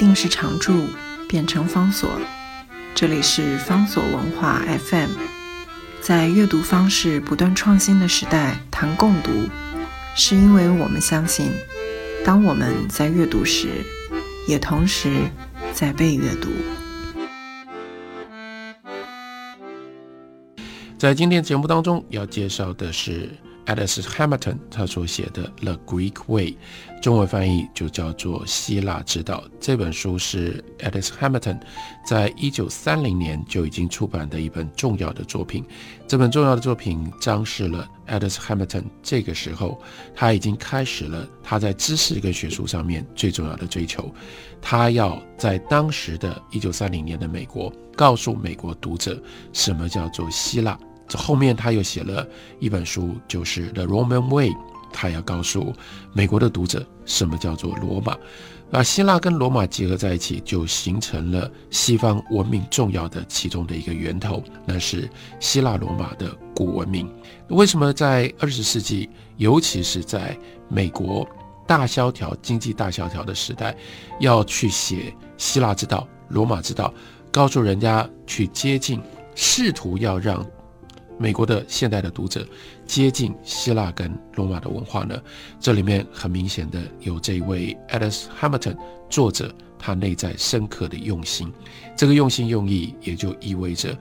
定是常驻，变成方所。这里是方所文化 FM，在阅读方式不断创新的时代谈共读，是因为我们相信，当我们在阅读时，也同时在被阅读。在今天节目当中要介绍的是 Alice Hamilton 他所写的《The Greek Way》，中文翻译就叫做《希腊之道》。这本书是 Alice Hamilton 在一九三零年就已经出版的一本重要的作品。这本重要的作品彰示了 Alice Hamilton 这个时候他已经开始了他在知识跟学术上面最重要的追求。他要在当时的一九三零年的美国，告诉美国读者什么叫做希腊。后面他又写了一本书，就是《The Roman Way》，他要告诉美国的读者什么叫做罗马。把希腊跟罗马结合在一起，就形成了西方文明重要的其中的一个源头，那是希腊罗马的古文明。为什么在二十世纪，尤其是在美国大萧条、经济大萧条的时代，要去写希腊之道、罗马之道，告诉人家去接近，试图要让。美国的现代的读者接近希腊跟罗马的文化呢？这里面很明显的有这位 Alice Hamilton 作者他内在深刻的用心。这个用心用意也就意味着，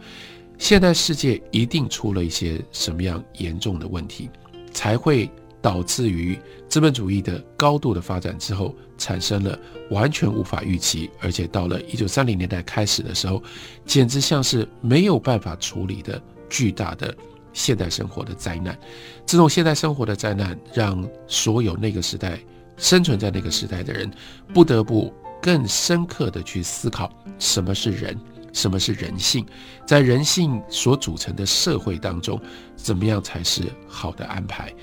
现代世界一定出了一些什么样严重的问题，才会导致于资本主义的高度的发展之后，产生了完全无法预期，而且到了一九三零年代开始的时候，简直像是没有办法处理的。巨大的现代生活的灾难，这种现代生活的灾难，让所有那个时代生存在那个时代的人，不得不更深刻的去思考什么是人，什么是人性，在人性所组成的社会当中，怎么样才是好的安排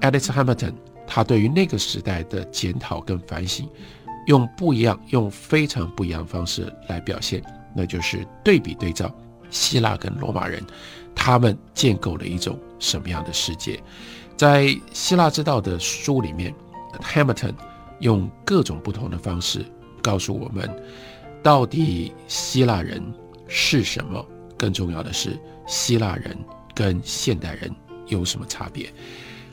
？Alice Hamilton 他对于那个时代的检讨跟反省，用不一样，用非常不一样的方式来表现，那就是对比对照。希腊跟罗马人，他们建构了一种什么样的世界？在《希腊之道》的书里面，Hamilton 用各种不同的方式告诉我们，到底希腊人是什么？更重要的是，希腊人跟现代人有什么差别？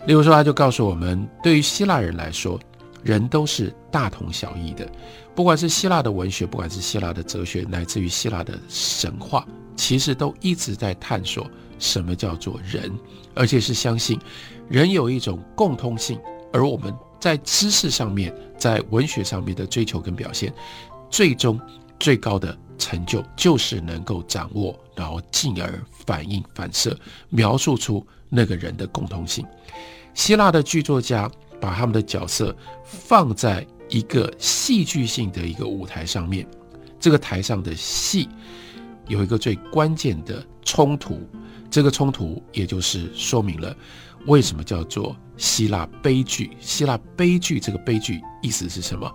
例如说，他就告诉我们，对于希腊人来说，人都是大同小异的，不管是希腊的文学，不管是希腊的哲学，乃至于希腊的神话。其实都一直在探索什么叫做人，而且是相信人有一种共通性，而我们在知识上面、在文学上面的追求跟表现，最终最高的成就就是能够掌握，然后进而反映、反射、描述出那个人的共通性。希腊的剧作家把他们的角色放在一个戏剧性的一个舞台上面，这个台上的戏。有一个最关键的冲突，这个冲突也就是说明了为什么叫做希腊悲剧。希腊悲剧这个悲剧意思是什么？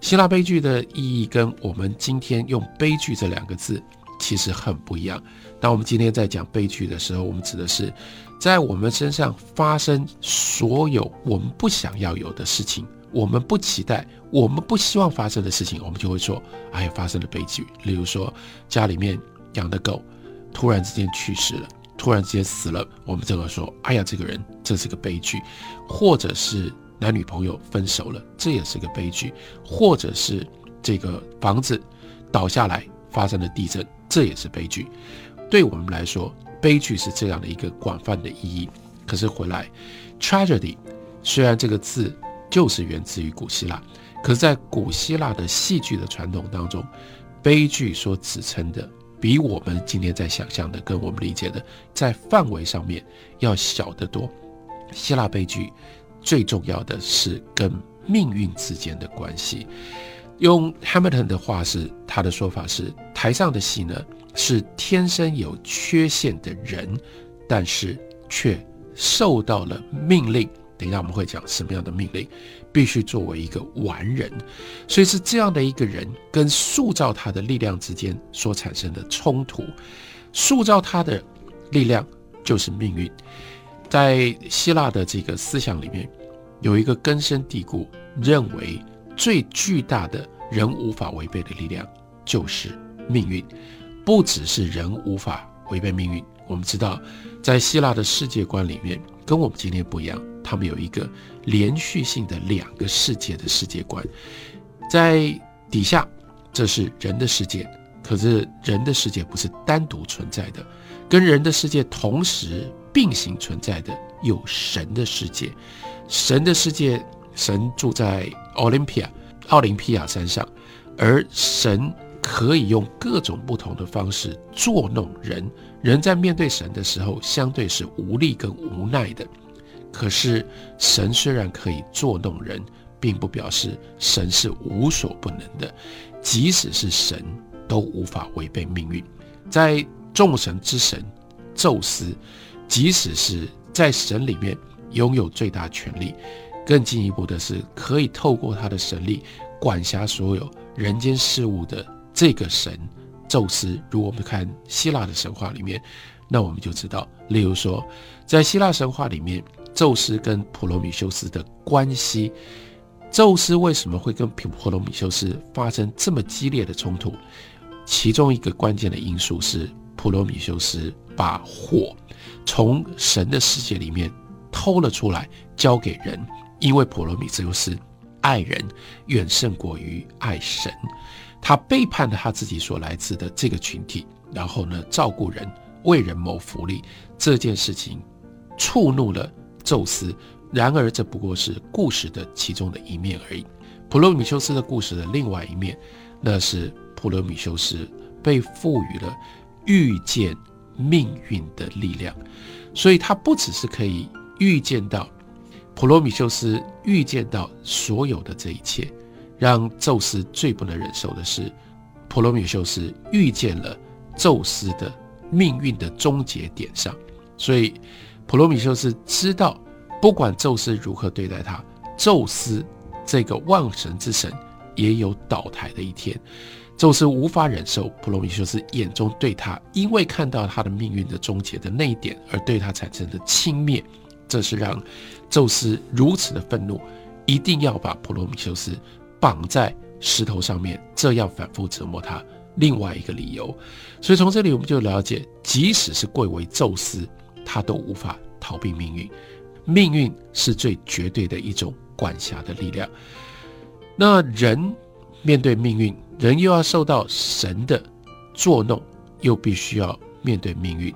希腊悲剧的意义跟我们今天用悲剧这两个字其实很不一样。当我们今天在讲悲剧的时候，我们指的是在我们身上发生所有我们不想要有的事情，我们不期待、我们不希望发生的事情，我们就会说：“哎呀，发生了悲剧。”例如说家里面。养的狗突然之间去世了，突然之间死了，我们这个说，哎呀，这个人这是个悲剧，或者是男女朋友分手了，这也是个悲剧，或者是这个房子倒下来发生了地震，这也是悲剧。对我们来说，悲剧是这样的一个广泛的意义。可是回来，tragedy 虽然这个字就是源自于古希腊，可是在古希腊的戏剧的传统当中，悲剧所指称的。比我们今天在想象的，跟我们理解的，在范围上面要小得多。希腊悲剧最重要的是跟命运之间的关系。用 Hamilton 的话是，他的说法是：台上的戏呢，是天生有缺陷的人，但是却受到了命令。等一下我们会讲什么样的命令。必须作为一个完人，所以是这样的一个人跟塑造他的力量之间所产生的冲突。塑造他的力量就是命运。在希腊的这个思想里面，有一个根深蒂固认为最巨大的人无法违背的力量就是命运，不只是人无法违背命运。我们知道，在希腊的世界观里面，跟我们今天不一样，他们有一个连续性的两个世界的世界观，在底下，这是人的世界，可是人的世界不是单独存在的，跟人的世界同时并行存在的有神的世界，神的世界，神住在奥林匹亚奥林匹亚山上，而神。可以用各种不同的方式作弄人。人在面对神的时候，相对是无力跟无奈的。可是神虽然可以作弄人，并不表示神是无所不能的。即使是神，都无法违背命运。在众神之神宙斯，即使是在神里面拥有最大权力，更进一步的是可以透过他的神力管辖所有人间事物的。这个神宙斯，如果我们看希腊的神话里面，那我们就知道，例如说，在希腊神话里面，宙斯跟普罗米修斯的关系，宙斯为什么会跟普罗米修斯发生这么激烈的冲突？其中一个关键的因素是，普罗米修斯把火从神的世界里面偷了出来，交给人，因为普罗米修斯爱人远胜过于爱神。他背叛了他自己所来自的这个群体，然后呢，照顾人，为人谋福利，这件事情触怒了宙斯。然而，这不过是故事的其中的一面而已。普罗米修斯的故事的另外一面，那是普罗米修斯被赋予了预见命运的力量，所以他不只是可以预见到普罗米修斯预见到所有的这一切。让宙斯最不能忍受的是，普罗米修斯预见了宙斯的命运的终结点上，所以普罗米修斯知道，不管宙斯如何对待他，宙斯这个万神之神也有倒台的一天。宙斯无法忍受普罗米修斯眼中对他，因为看到他的命运的终结的那一点而对他产生的轻蔑，这是让宙斯如此的愤怒，一定要把普罗米修斯。绑在石头上面，这样反复折磨他。另外一个理由，所以从这里我们就了解，即使是贵为宙斯，他都无法逃避命运。命运是最绝对的一种管辖的力量。那人面对命运，人又要受到神的作弄，又必须要面对命运。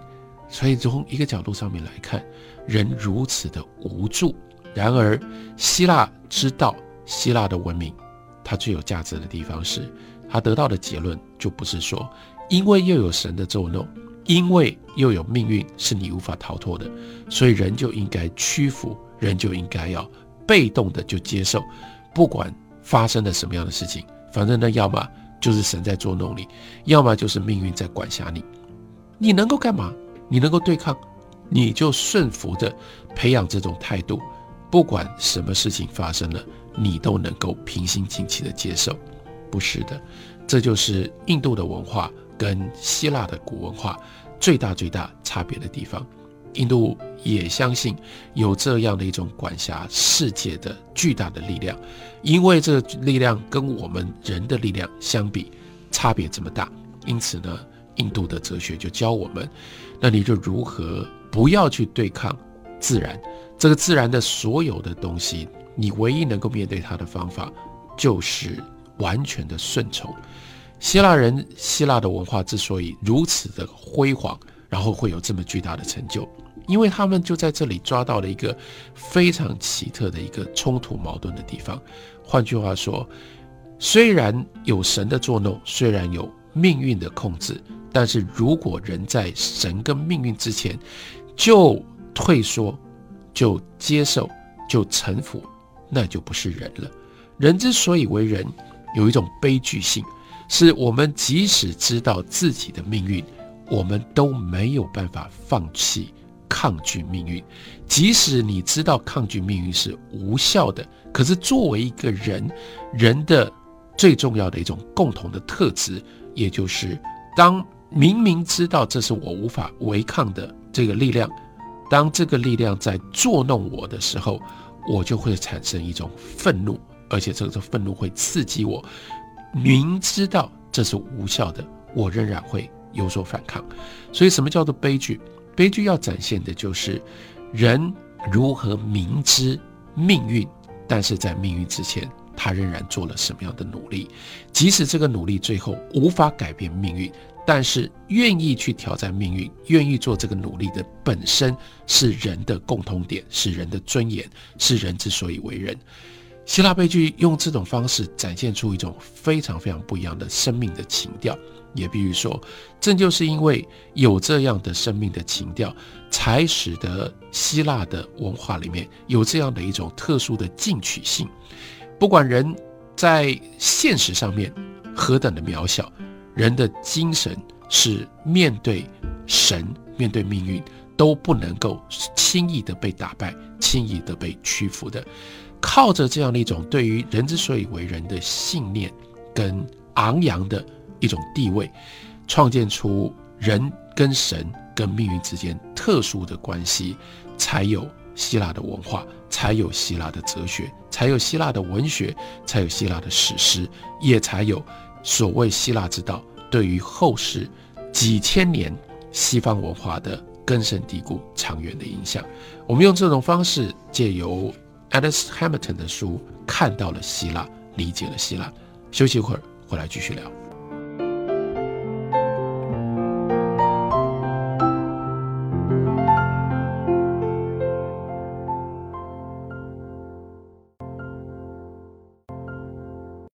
所以从一个角度上面来看，人如此的无助。然而，希腊知道希腊的文明。它最有价值的地方是，他得到的结论就不是说，因为又有神的作弄，因为又有命运是你无法逃脱的，所以人就应该屈服，人就应该要被动的就接受，不管发生了什么样的事情，反正呢，要么就是神在作弄你，要么就是命运在管辖你，你能够干嘛？你能够对抗，你就顺服的培养这种态度，不管什么事情发生了。你都能够平心静气的接受，不是的，这就是印度的文化跟希腊的古文化最大最大差别的地方。印度也相信有这样的一种管辖世界的巨大的力量，因为这个力量跟我们人的力量相比差别这么大，因此呢，印度的哲学就教我们，那你就如何不要去对抗自然，这个自然的所有的东西。你唯一能够面对它的方法，就是完全的顺从。希腊人、希腊的文化之所以如此的辉煌，然后会有这么巨大的成就，因为他们就在这里抓到了一个非常奇特的一个冲突矛盾的地方。换句话说，虽然有神的作弄，虽然有命运的控制，但是如果人在神跟命运之前就退缩、就接受、就臣服。那就不是人了。人之所以为人，有一种悲剧性，是我们即使知道自己的命运，我们都没有办法放弃抗拒命运。即使你知道抗拒命运是无效的，可是作为一个人，人的最重要的一种共同的特质，也就是当明明知道这是我无法违抗的这个力量，当这个力量在作弄我的时候。我就会产生一种愤怒，而且这个愤怒会刺激我，明知道这是无效的，我仍然会有所反抗。所以，什么叫做悲剧？悲剧要展现的就是人如何明知命运，但是在命运之前，他仍然做了什么样的努力？即使这个努力最后无法改变命运，但是愿意去挑战命运，愿意做这个努力的本身是人的共同点，是人的尊严，是人之所以为人。希腊悲剧用这种方式展现出一种非常非常不一样的生命的情调。也比如说，正就是因为有这样的生命的情调，才使得希腊的文化里面有这样的一种特殊的进取性。不管人在现实上面何等的渺小，人的精神是面对神、面对命运都不能够轻易的被打败、轻易的被屈服的。靠着这样的一种对于人之所以为人的信念跟昂扬的。一种地位，创建出人跟神跟命运之间特殊的关系，才有希腊的文化，才有希腊的哲学，才有希腊的文学，才有希腊的史诗，也才有所谓希腊之道对于后世几千年西方文化的根深蒂固、长远的影响。我们用这种方式，借由 Alice Hamilton 的书，看到了希腊，理解了希腊。休息一会儿，回来继续聊。